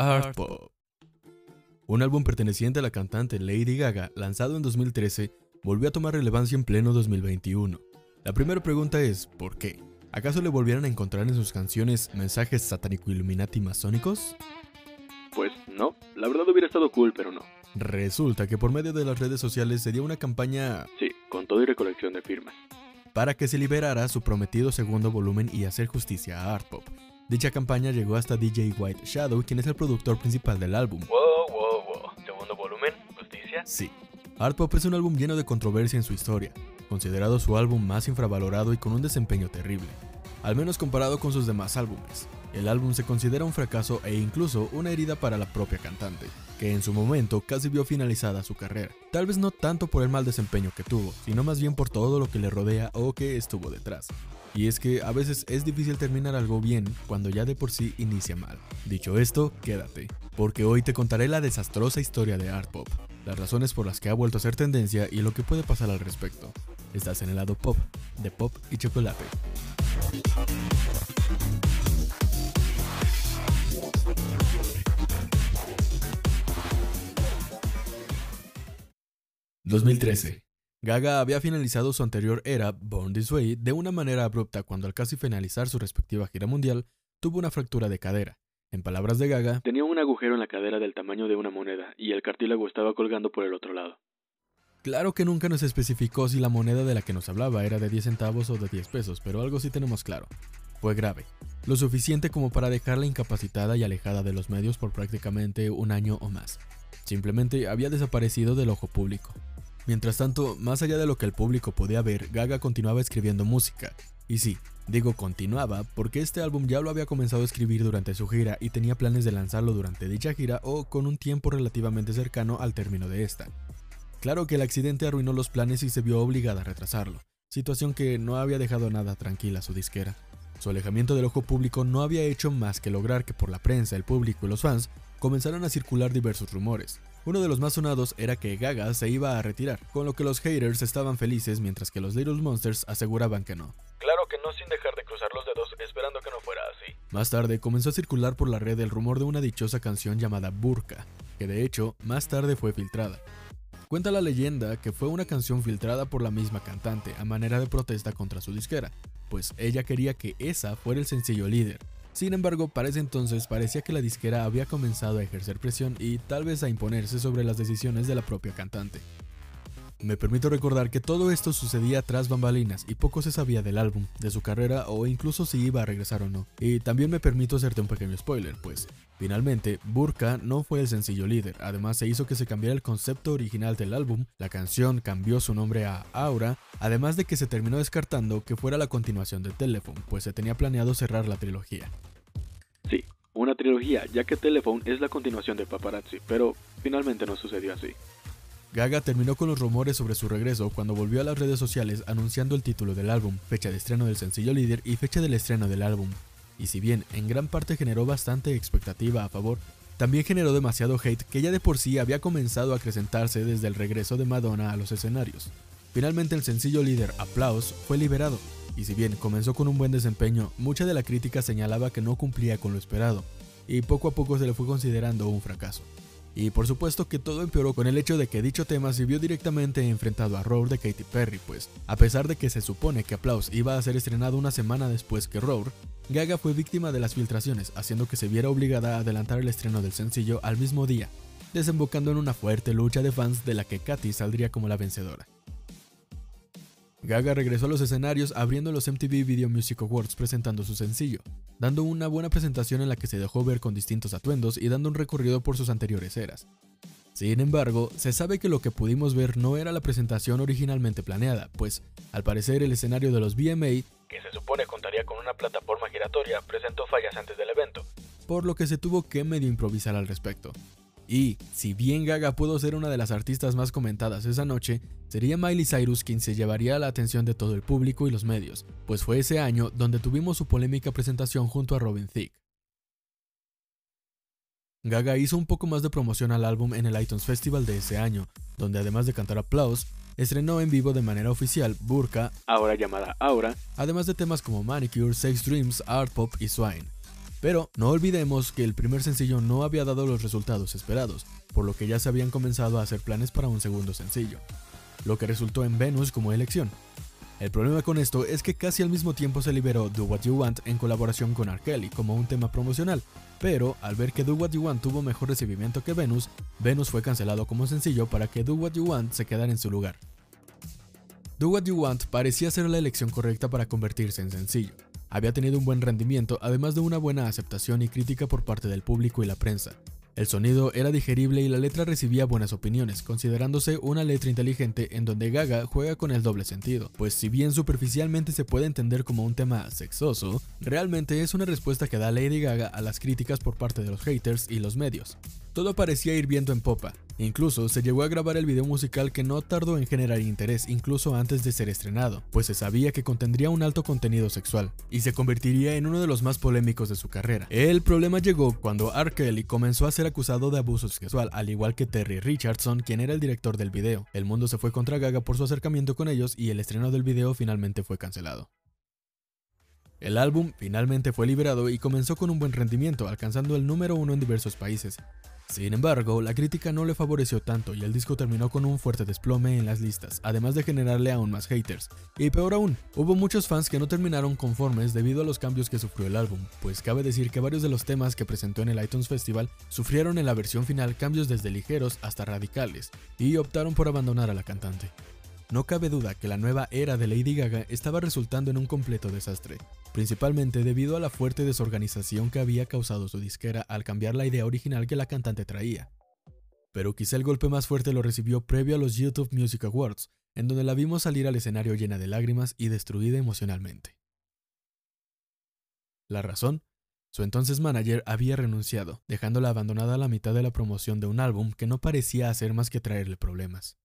Art Pop. Un álbum perteneciente a la cantante Lady Gaga, lanzado en 2013, volvió a tomar relevancia en pleno 2021. La primera pregunta es, ¿por qué? ¿Acaso le volvieron a encontrar en sus canciones mensajes satánico-illuminati masónicos? Pues no, la verdad hubiera estado cool, pero no. Resulta que por medio de las redes sociales se dio una campaña... Sí, con todo y recolección de firmas. Para que se liberara su prometido segundo volumen y hacer justicia a Art Pop. Dicha campaña llegó hasta DJ White Shadow, quien es el productor principal del álbum. Wow, wow, wow. ¿Segundo volumen? ¿Justicia? Sí. Art Pop es un álbum lleno de controversia en su historia, considerado su álbum más infravalorado y con un desempeño terrible, al menos comparado con sus demás álbumes. El álbum se considera un fracaso e incluso una herida para la propia cantante, que en su momento casi vio finalizada su carrera. Tal vez no tanto por el mal desempeño que tuvo, sino más bien por todo lo que le rodea o que estuvo detrás. Y es que a veces es difícil terminar algo bien cuando ya de por sí inicia mal. Dicho esto, quédate, porque hoy te contaré la desastrosa historia de Art Pop, las razones por las que ha vuelto a ser tendencia y lo que puede pasar al respecto. Estás en el lado pop, de pop y chocolate. 2013. Gaga había finalizado su anterior era, Born This Way, de una manera abrupta cuando al casi finalizar su respectiva gira mundial, tuvo una fractura de cadera. En palabras de Gaga, tenía un agujero en la cadera del tamaño de una moneda y el cartílago estaba colgando por el otro lado. Claro que nunca nos especificó si la moneda de la que nos hablaba era de 10 centavos o de 10 pesos, pero algo sí tenemos claro. Fue grave, lo suficiente como para dejarla incapacitada y alejada de los medios por prácticamente un año o más. Simplemente había desaparecido del ojo público. Mientras tanto, más allá de lo que el público podía ver, Gaga continuaba escribiendo música. Y sí, digo continuaba porque este álbum ya lo había comenzado a escribir durante su gira y tenía planes de lanzarlo durante dicha gira o con un tiempo relativamente cercano al término de esta. Claro que el accidente arruinó los planes y se vio obligada a retrasarlo, situación que no había dejado nada tranquila a su disquera. Su alejamiento del ojo público no había hecho más que lograr que por la prensa, el público y los fans comenzaran a circular diversos rumores. Uno de los más sonados era que Gaga se iba a retirar, con lo que los haters estaban felices mientras que los Little Monsters aseguraban que no. Claro que no sin dejar de cruzar los dedos esperando que no fuera así. Más tarde comenzó a circular por la red el rumor de una dichosa canción llamada Burka, que de hecho más tarde fue filtrada. Cuenta la leyenda que fue una canción filtrada por la misma cantante a manera de protesta contra su disquera, pues ella quería que esa fuera el sencillo líder. Sin embargo, para ese entonces parecía que la disquera había comenzado a ejercer presión y tal vez a imponerse sobre las decisiones de la propia cantante. Me permito recordar que todo esto sucedía tras bambalinas y poco se sabía del álbum, de su carrera o incluso si iba a regresar o no. Y también me permito hacerte un pequeño spoiler, pues finalmente Burka no fue el sencillo líder, además se hizo que se cambiara el concepto original del álbum, la canción cambió su nombre a Aura, además de que se terminó descartando que fuera la continuación de Telephone, pues se tenía planeado cerrar la trilogía. Sí, una trilogía, ya que Telephone es la continuación de Paparazzi, pero finalmente no sucedió así. Gaga terminó con los rumores sobre su regreso cuando volvió a las redes sociales anunciando el título del álbum, fecha de estreno del sencillo líder y fecha del estreno del álbum. Y si bien en gran parte generó bastante expectativa a favor, también generó demasiado hate que ya de por sí había comenzado a acrecentarse desde el regreso de Madonna a los escenarios. Finalmente el sencillo líder Applause fue liberado, y si bien comenzó con un buen desempeño, mucha de la crítica señalaba que no cumplía con lo esperado, y poco a poco se le fue considerando un fracaso. Y por supuesto que todo empeoró con el hecho de que dicho tema se vio directamente enfrentado a Roar de Katy Perry, pues a pesar de que se supone que Applause iba a ser estrenado una semana después que Roar, Gaga fue víctima de las filtraciones, haciendo que se viera obligada a adelantar el estreno del sencillo al mismo día, desembocando en una fuerte lucha de fans de la que Katy saldría como la vencedora. Gaga regresó a los escenarios abriendo los MTV Video Music Awards presentando su sencillo, dando una buena presentación en la que se dejó ver con distintos atuendos y dando un recorrido por sus anteriores eras. Sin embargo, se sabe que lo que pudimos ver no era la presentación originalmente planeada, pues, al parecer el escenario de los VMA, que se supone contaría con una plataforma giratoria, presentó fallas antes del evento, por lo que se tuvo que medio improvisar al respecto. Y, si bien Gaga pudo ser una de las artistas más comentadas esa noche, sería Miley Cyrus quien se llevaría la atención de todo el público y los medios, pues fue ese año donde tuvimos su polémica presentación junto a Robin Thicke. Gaga hizo un poco más de promoción al álbum en el iTunes Festival de ese año, donde además de cantar Applause, estrenó en vivo de manera oficial Burka, ahora llamada Aura, además de temas como Manicure, Sex Dreams, Art Pop y Swine. Pero no olvidemos que el primer sencillo no había dado los resultados esperados, por lo que ya se habían comenzado a hacer planes para un segundo sencillo, lo que resultó en Venus como elección. El problema con esto es que casi al mismo tiempo se liberó Do What You Want en colaboración con R. Kelly como un tema promocional, pero al ver que Do What You Want tuvo mejor recibimiento que Venus, Venus fue cancelado como sencillo para que Do What You Want se quedara en su lugar. Do What You Want parecía ser la elección correcta para convertirse en sencillo. Había tenido un buen rendimiento, además de una buena aceptación y crítica por parte del público y la prensa, el sonido era digerible y la letra recibía buenas opiniones, considerándose una letra inteligente en donde Gaga juega con el doble sentido, pues si bien superficialmente se puede entender como un tema sexoso, realmente es una respuesta que da Lady Gaga a las críticas por parte de los haters y los medios. Todo parecía ir viento en popa, Incluso se llegó a grabar el video musical que no tardó en generar interés incluso antes de ser estrenado, pues se sabía que contendría un alto contenido sexual, y se convertiría en uno de los más polémicos de su carrera. El problema llegó cuando R. Kelly comenzó a ser acusado de abuso sexual, al igual que Terry Richardson, quien era el director del video. El mundo se fue contra Gaga por su acercamiento con ellos y el estreno del video finalmente fue cancelado. El álbum finalmente fue liberado y comenzó con un buen rendimiento, alcanzando el número uno en diversos países. Sin embargo, la crítica no le favoreció tanto y el disco terminó con un fuerte desplome en las listas, además de generarle aún más haters. Y peor aún, hubo muchos fans que no terminaron conformes debido a los cambios que sufrió el álbum, pues cabe decir que varios de los temas que presentó en el iTunes Festival sufrieron en la versión final cambios desde ligeros hasta radicales, y optaron por abandonar a la cantante. No cabe duda que la nueva era de Lady Gaga estaba resultando en un completo desastre, principalmente debido a la fuerte desorganización que había causado su disquera al cambiar la idea original que la cantante traía. Pero quizá el golpe más fuerte lo recibió previo a los YouTube Music Awards, en donde la vimos salir al escenario llena de lágrimas y destruida emocionalmente. La razón, su entonces manager había renunciado, dejándola abandonada a la mitad de la promoción de un álbum que no parecía hacer más que traerle problemas.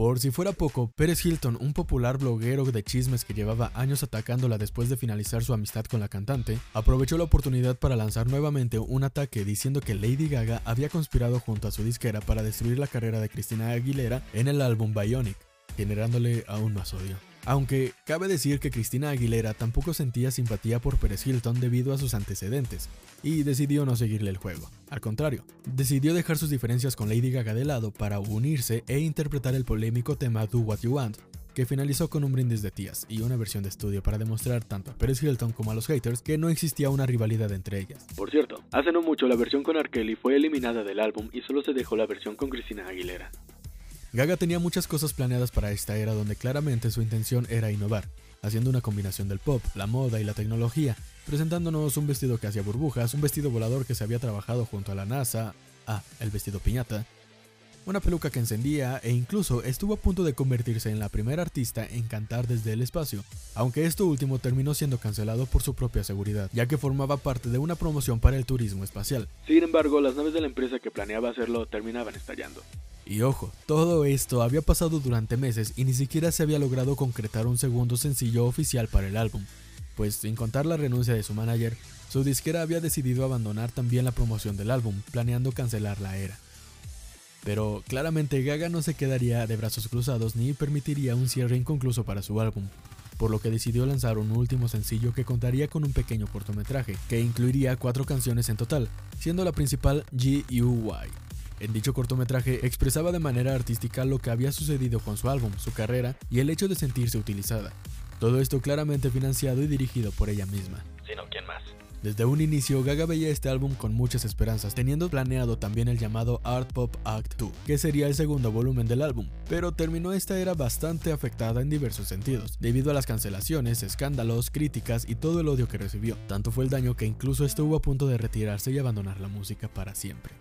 Por si fuera poco, Pérez Hilton, un popular bloguero de chismes que llevaba años atacándola después de finalizar su amistad con la cantante, aprovechó la oportunidad para lanzar nuevamente un ataque diciendo que Lady Gaga había conspirado junto a su disquera para destruir la carrera de Cristina Aguilera en el álbum Bionic, generándole aún más odio. Aunque cabe decir que Cristina Aguilera tampoco sentía simpatía por Perez Hilton debido a sus antecedentes, y decidió no seguirle el juego. Al contrario, decidió dejar sus diferencias con Lady Gaga de lado para unirse e interpretar el polémico tema Do What You Want, que finalizó con un brindis de tías y una versión de estudio para demostrar tanto a Perez Hilton como a los haters que no existía una rivalidad entre ellas. Por cierto, hace no mucho la versión con R. Kelly fue eliminada del álbum y solo se dejó la versión con Cristina Aguilera. Gaga tenía muchas cosas planeadas para esta era donde claramente su intención era innovar, haciendo una combinación del pop, la moda y la tecnología, presentándonos un vestido que hacía burbujas, un vestido volador que se había trabajado junto a la NASA, ah, el vestido piñata, una peluca que encendía e incluso estuvo a punto de convertirse en la primera artista en cantar desde el espacio, aunque esto último terminó siendo cancelado por su propia seguridad, ya que formaba parte de una promoción para el turismo espacial. Sin embargo, las naves de la empresa que planeaba hacerlo terminaban estallando. Y ojo, todo esto había pasado durante meses y ni siquiera se había logrado concretar un segundo sencillo oficial para el álbum, pues sin contar la renuncia de su manager, su disquera había decidido abandonar también la promoción del álbum, planeando cancelar la era. Pero claramente Gaga no se quedaría de brazos cruzados ni permitiría un cierre inconcluso para su álbum, por lo que decidió lanzar un último sencillo que contaría con un pequeño cortometraje, que incluiría cuatro canciones en total, siendo la principal G.U.Y. En dicho cortometraje expresaba de manera artística lo que había sucedido con su álbum, su carrera y el hecho de sentirse utilizada. Todo esto claramente financiado y dirigido por ella misma. Sino quién más. Desde un inicio, Gaga veía este álbum con muchas esperanzas, teniendo planeado también el llamado Art Pop Act 2, que sería el segundo volumen del álbum, pero terminó esta era bastante afectada en diversos sentidos, debido a las cancelaciones, escándalos, críticas y todo el odio que recibió. Tanto fue el daño que incluso estuvo a punto de retirarse y abandonar la música para siempre.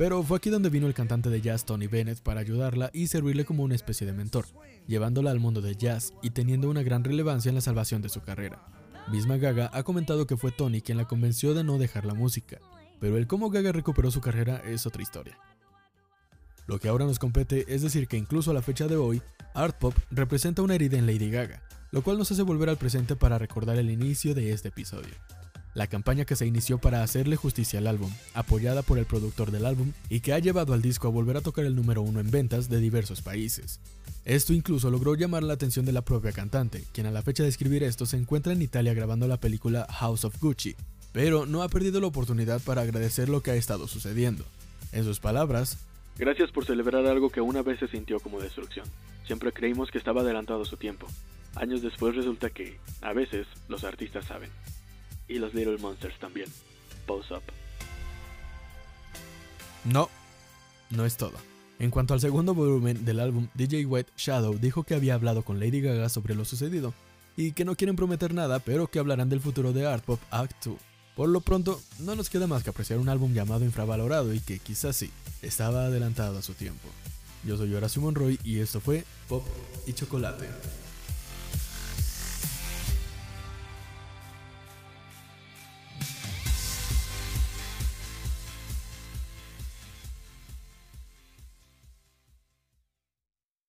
Pero fue aquí donde vino el cantante de jazz Tony Bennett para ayudarla y servirle como una especie de mentor, llevándola al mundo del jazz y teniendo una gran relevancia en la salvación de su carrera. Misma Gaga ha comentado que fue Tony quien la convenció de no dejar la música, pero el cómo Gaga recuperó su carrera es otra historia. Lo que ahora nos compete es decir que incluso a la fecha de hoy, Art Pop representa una herida en Lady Gaga, lo cual nos hace volver al presente para recordar el inicio de este episodio. La campaña que se inició para hacerle justicia al álbum, apoyada por el productor del álbum y que ha llevado al disco a volver a tocar el número uno en ventas de diversos países. Esto incluso logró llamar la atención de la propia cantante, quien a la fecha de escribir esto se encuentra en Italia grabando la película House of Gucci, pero no ha perdido la oportunidad para agradecer lo que ha estado sucediendo. En sus palabras, Gracias por celebrar algo que una vez se sintió como destrucción. Siempre creímos que estaba adelantado su tiempo. Años después resulta que, a veces, los artistas saben. Y los Little Monsters también. Pose up. No, no es todo. En cuanto al segundo volumen del álbum, DJ White Shadow dijo que había hablado con Lady Gaga sobre lo sucedido y que no quieren prometer nada, pero que hablarán del futuro de Art Pop Act 2. Por lo pronto, no nos queda más que apreciar un álbum llamado infravalorado y que quizás sí, estaba adelantado a su tiempo. Yo soy Horacio Monroy y esto fue Pop y Chocolate.